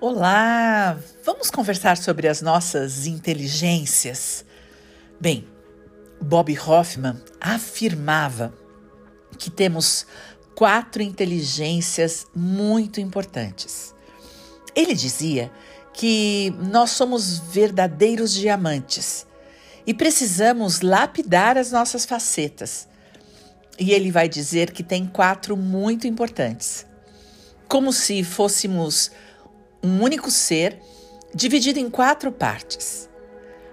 Olá! Vamos conversar sobre as nossas inteligências. Bem, Bob Hoffman afirmava que temos quatro inteligências muito importantes. Ele dizia que nós somos verdadeiros diamantes e precisamos lapidar as nossas facetas. E ele vai dizer que tem quatro muito importantes. Como se fôssemos um único ser dividido em quatro partes.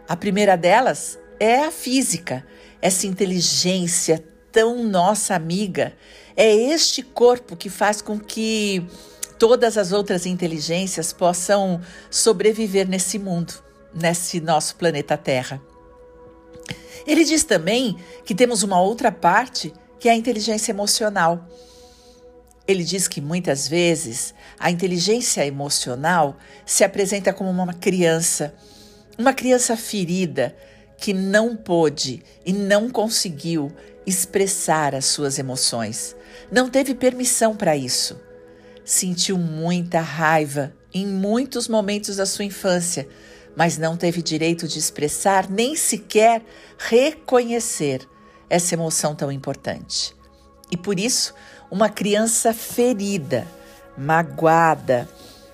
A primeira delas é a física, essa inteligência tão nossa amiga. É este corpo que faz com que todas as outras inteligências possam sobreviver nesse mundo, nesse nosso planeta Terra. Ele diz também que temos uma outra parte que é a inteligência emocional ele diz que muitas vezes a inteligência emocional se apresenta como uma criança, uma criança ferida que não pôde e não conseguiu expressar as suas emoções. Não teve permissão para isso. Sentiu muita raiva em muitos momentos da sua infância, mas não teve direito de expressar nem sequer reconhecer essa emoção tão importante. E por isso, uma criança ferida, magoada,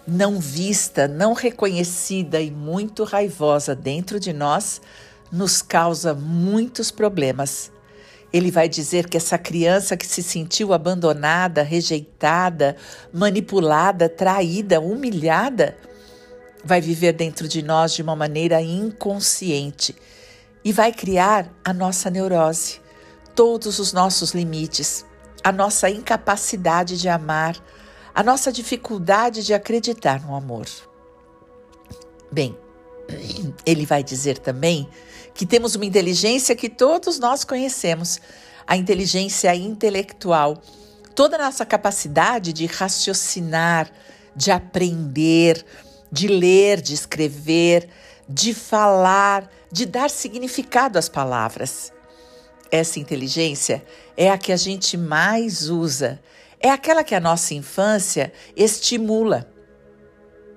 não vista, não reconhecida e muito raivosa dentro de nós, nos causa muitos problemas. Ele vai dizer que essa criança que se sentiu abandonada, rejeitada, manipulada, traída, humilhada, vai viver dentro de nós de uma maneira inconsciente e vai criar a nossa neurose, todos os nossos limites a nossa incapacidade de amar, a nossa dificuldade de acreditar no amor. Bem, ele vai dizer também que temos uma inteligência que todos nós conhecemos, a inteligência intelectual, toda a nossa capacidade de raciocinar, de aprender, de ler, de escrever, de falar, de dar significado às palavras. Essa inteligência é a que a gente mais usa, é aquela que a nossa infância estimula.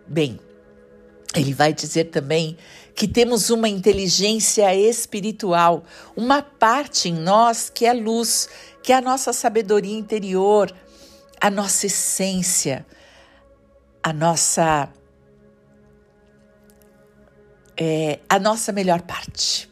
Bem, ele vai dizer também que temos uma inteligência espiritual, uma parte em nós que é luz, que é a nossa sabedoria interior, a nossa essência, a nossa é, a nossa melhor parte.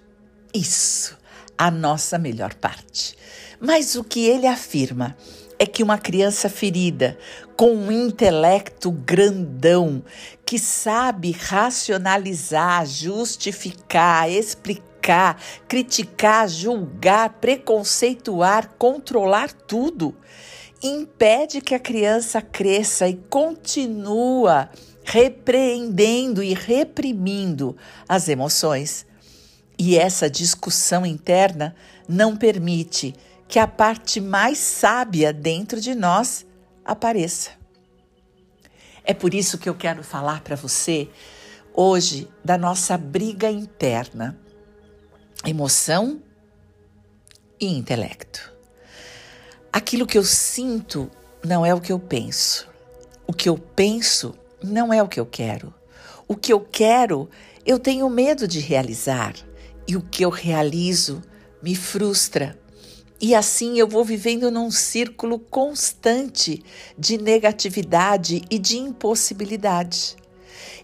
Isso a nossa melhor parte. Mas o que ele afirma é que uma criança ferida, com um intelecto grandão, que sabe racionalizar, justificar, explicar, criticar, julgar, preconceituar, controlar tudo, impede que a criança cresça e continua repreendendo e reprimindo as emoções e essa discussão interna não permite que a parte mais sábia dentro de nós apareça. É por isso que eu quero falar para você hoje da nossa briga interna, emoção e intelecto. Aquilo que eu sinto não é o que eu penso. O que eu penso não é o que eu quero. O que eu quero, eu tenho medo de realizar e o que eu realizo me frustra. E assim eu vou vivendo num círculo constante de negatividade e de impossibilidade.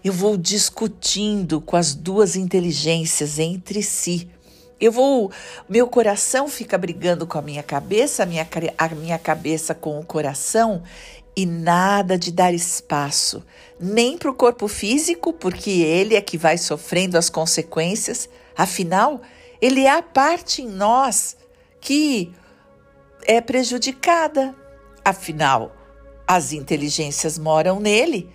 Eu vou discutindo com as duas inteligências entre si. Eu vou, meu coração fica brigando com a minha cabeça, a minha, a minha cabeça com o coração, e nada de dar espaço, nem para o corpo físico, porque ele é que vai sofrendo as consequências, Afinal, ele é a parte em nós que é prejudicada. Afinal, as inteligências moram nele.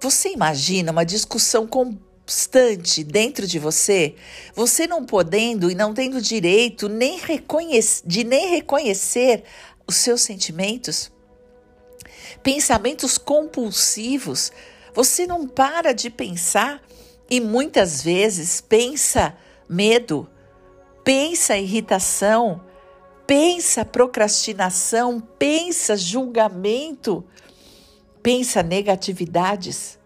Você imagina uma discussão constante dentro de você, você não podendo e não tendo direito nem de nem reconhecer os seus sentimentos? Pensamentos compulsivos. Você não para de pensar e muitas vezes pensa medo, pensa irritação, pensa procrastinação, pensa julgamento, pensa negatividades.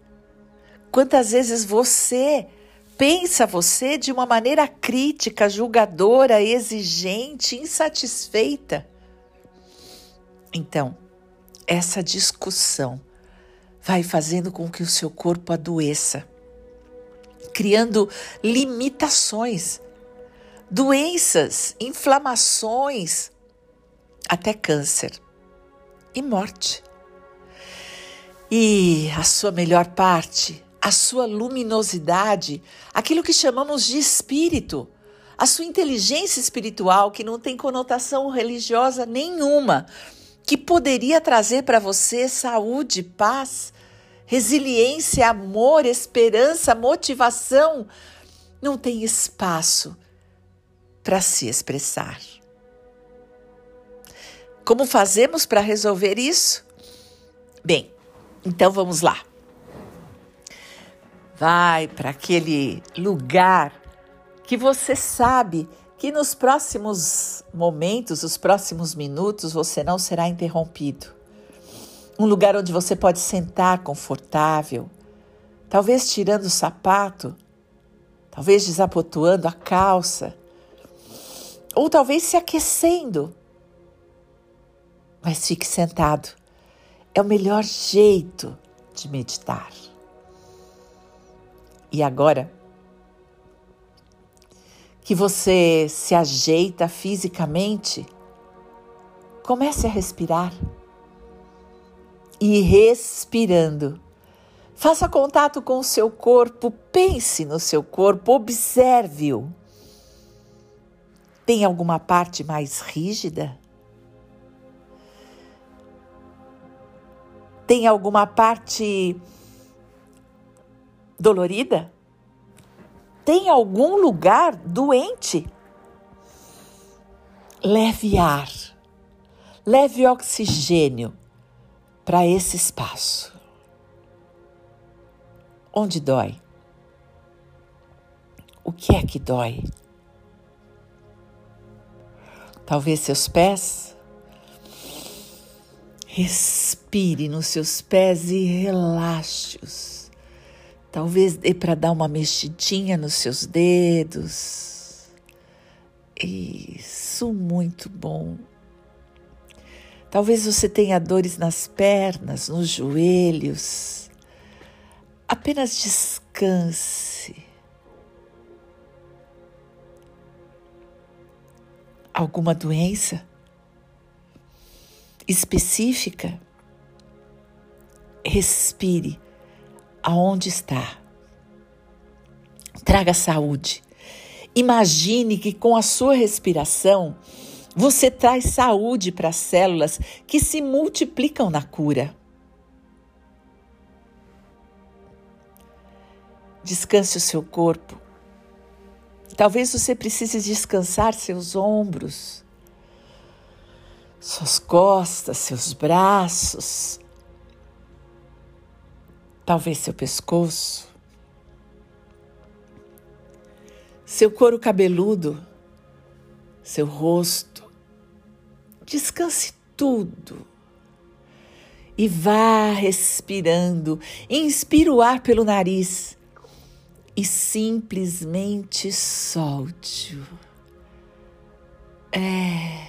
Quantas vezes você pensa você de uma maneira crítica, julgadora, exigente, insatisfeita? Então, essa discussão vai fazendo com que o seu corpo adoeça, criando limitações, doenças, inflamações, até câncer e morte. E a sua melhor parte, a sua luminosidade, aquilo que chamamos de espírito, a sua inteligência espiritual, que não tem conotação religiosa nenhuma, que poderia trazer para você saúde, paz, resiliência, amor, esperança, motivação, não tem espaço para se expressar. Como fazemos para resolver isso? Bem, então vamos lá. Vai para aquele lugar que você sabe que nos próximos momentos, os próximos minutos, você não será interrompido. Um lugar onde você pode sentar confortável, talvez tirando o sapato, talvez desabotoando a calça, ou talvez se aquecendo. Mas fique sentado é o melhor jeito de meditar. E agora que você se ajeita fisicamente, comece a respirar. E respirando, faça contato com o seu corpo, pense no seu corpo, observe-o. Tem alguma parte mais rígida? Tem alguma parte dolorida? Tem algum lugar doente? Leve ar, leve oxigênio para esse espaço. Onde dói? O que é que dói? Talvez seus pés, Respire nos seus pés e relaxe-os. Talvez dê para dar uma mexidinha nos seus dedos. Isso, muito bom. Talvez você tenha dores nas pernas, nos joelhos. Apenas descanse. Alguma doença? específica, respire aonde está. Traga saúde. Imagine que com a sua respiração você traz saúde para as células que se multiplicam na cura. Descanse o seu corpo. Talvez você precise descansar seus ombros suas costas, seus braços, talvez seu pescoço, seu couro cabeludo, seu rosto. Descanse tudo e vá respirando. Inspira o ar pelo nariz e simplesmente solte-o. É.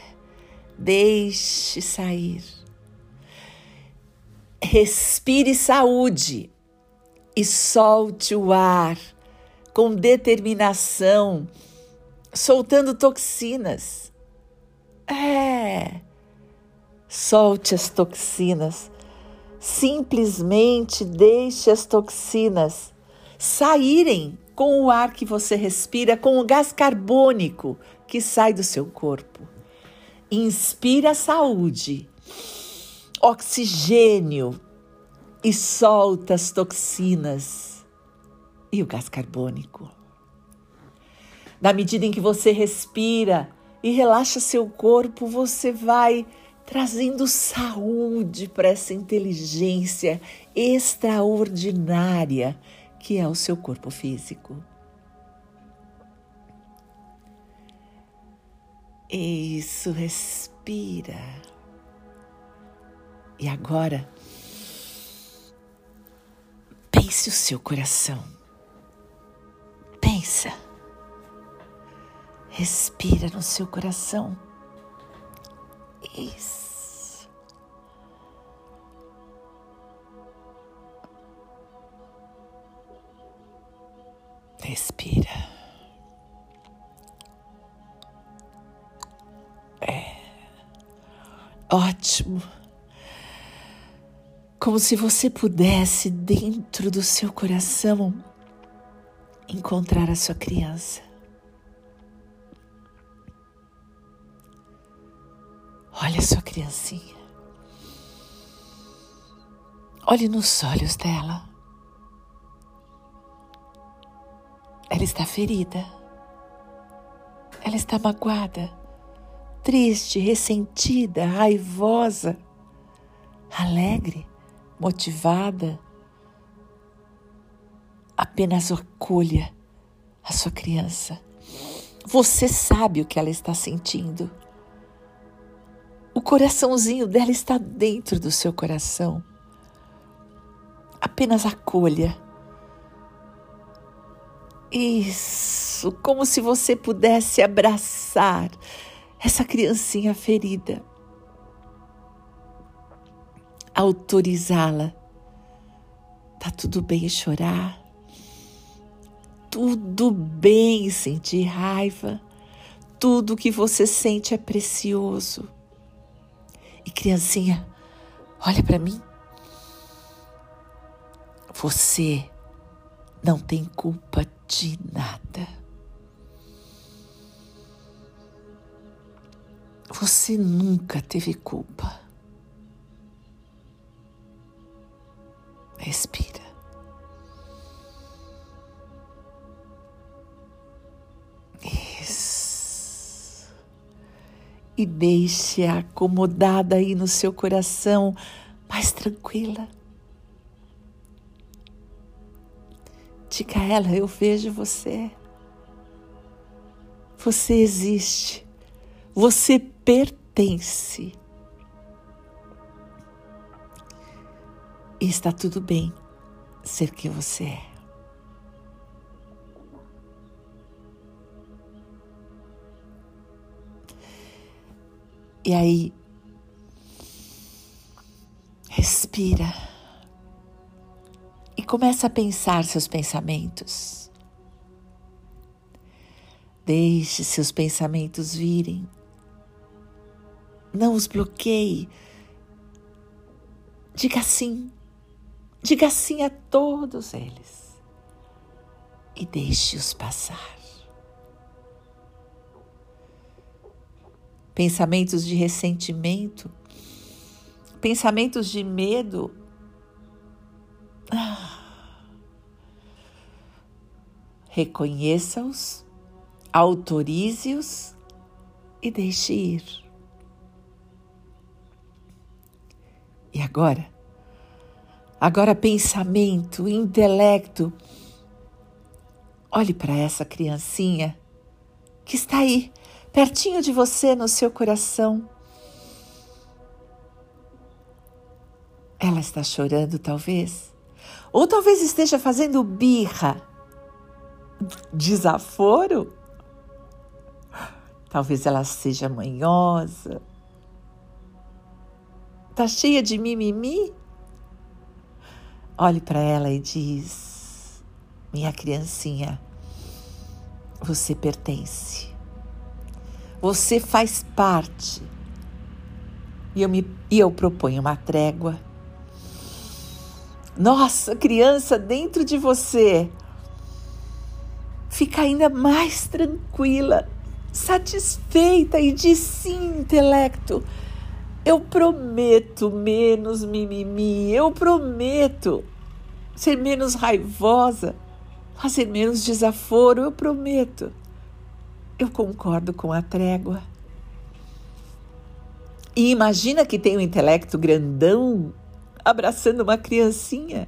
Deixe sair. Respire saúde e solte o ar com determinação, soltando toxinas. É. Solte as toxinas. Simplesmente deixe as toxinas saírem com o ar que você respira, com o gás carbônico que sai do seu corpo inspira saúde, oxigênio e solta as toxinas e o gás carbônico. Na medida em que você respira e relaxa seu corpo, você vai trazendo saúde para essa inteligência extraordinária que é o seu corpo físico. Isso, respira. E agora, Pense o seu coração. Pensa. Respira no seu coração. Isso. Respira. É. Ótimo. Como se você pudesse, dentro do seu coração, encontrar a sua criança. Olha sua criancinha. Olhe nos olhos dela. Ela está ferida. Ela está magoada, triste, ressentida, raivosa, alegre, motivada. Apenas acolha a sua criança. Você sabe o que ela está sentindo. O coraçãozinho dela está dentro do seu coração. Apenas acolha. Isso, como se você pudesse abraçar essa criancinha ferida. Autorizá-la. Tá tudo bem chorar. Tudo bem sentir raiva. Tudo que você sente é precioso. E criancinha, olha para mim. Você não tem culpa de nada. Você nunca teve culpa. Respira. E deixe-a acomodada aí no seu coração, mais tranquila. Diga a ela: Eu vejo você. Você existe. Você pertence. E está tudo bem ser quem você é. E aí, respira e começa a pensar seus pensamentos. Deixe seus pensamentos virem. Não os bloqueie. Diga sim. Diga sim a todos eles. E deixe-os passar. Pensamentos de ressentimento, pensamentos de medo. Ah. Reconheça-os, autorize-os e deixe ir. E agora? Agora, pensamento, intelecto. Olhe para essa criancinha que está aí pertinho de você no seu coração. Ela está chorando, talvez, ou talvez esteja fazendo birra, desaforo. Talvez ela seja manhosa, está cheia de mimimi. Olhe para ela e diz: Minha criancinha, você pertence. Você faz parte. E eu, me, e eu proponho uma trégua. Nossa, criança dentro de você fica ainda mais tranquila, satisfeita e diz sim, intelecto. Eu prometo menos mimimi, eu prometo ser menos raivosa, fazer menos desaforo, eu prometo. Eu concordo com a trégua. E imagina que tem um intelecto grandão abraçando uma criancinha.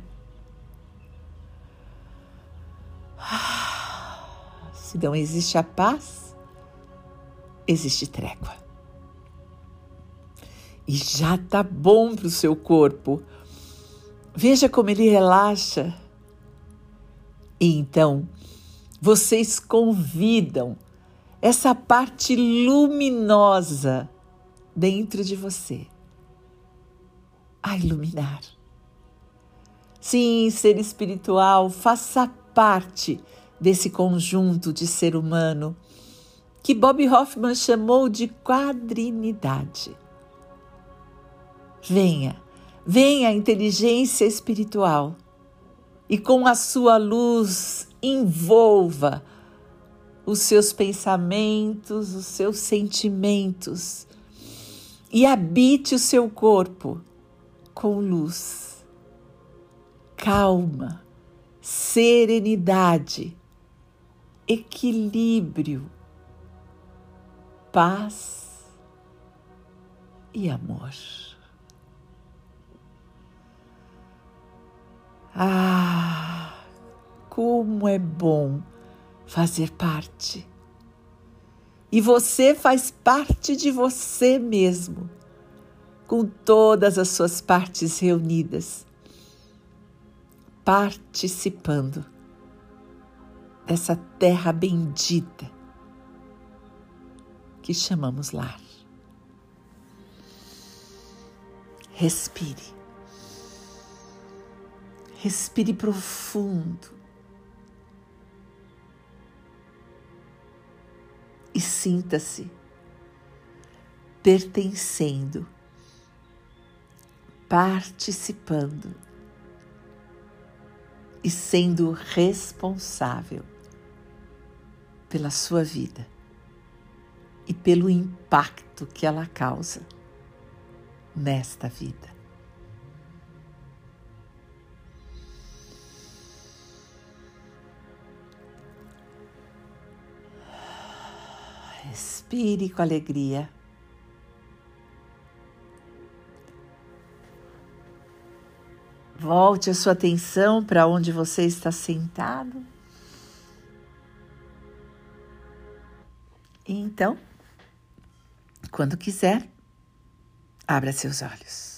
Se não existe a paz, existe trégua. E já tá bom para o seu corpo. Veja como ele relaxa E então vocês convidam essa parte luminosa dentro de você a iluminar. Sim, ser espiritual, faça parte desse conjunto de ser humano que Bob Hoffman chamou de quadrinidade. Venha, venha a inteligência espiritual e com a sua luz envolva os seus pensamentos, os seus sentimentos e habite o seu corpo com luz, calma, serenidade, equilíbrio, paz e amor. Ah, como é bom fazer parte. E você faz parte de você mesmo com todas as suas partes reunidas, participando dessa terra bendita que chamamos lar. Respire. Respire profundo. E sinta-se pertencendo participando e sendo responsável pela sua vida e pelo impacto que ela causa nesta vida. Respire com alegria. Volte a sua atenção para onde você está sentado. E então, quando quiser, abra seus olhos.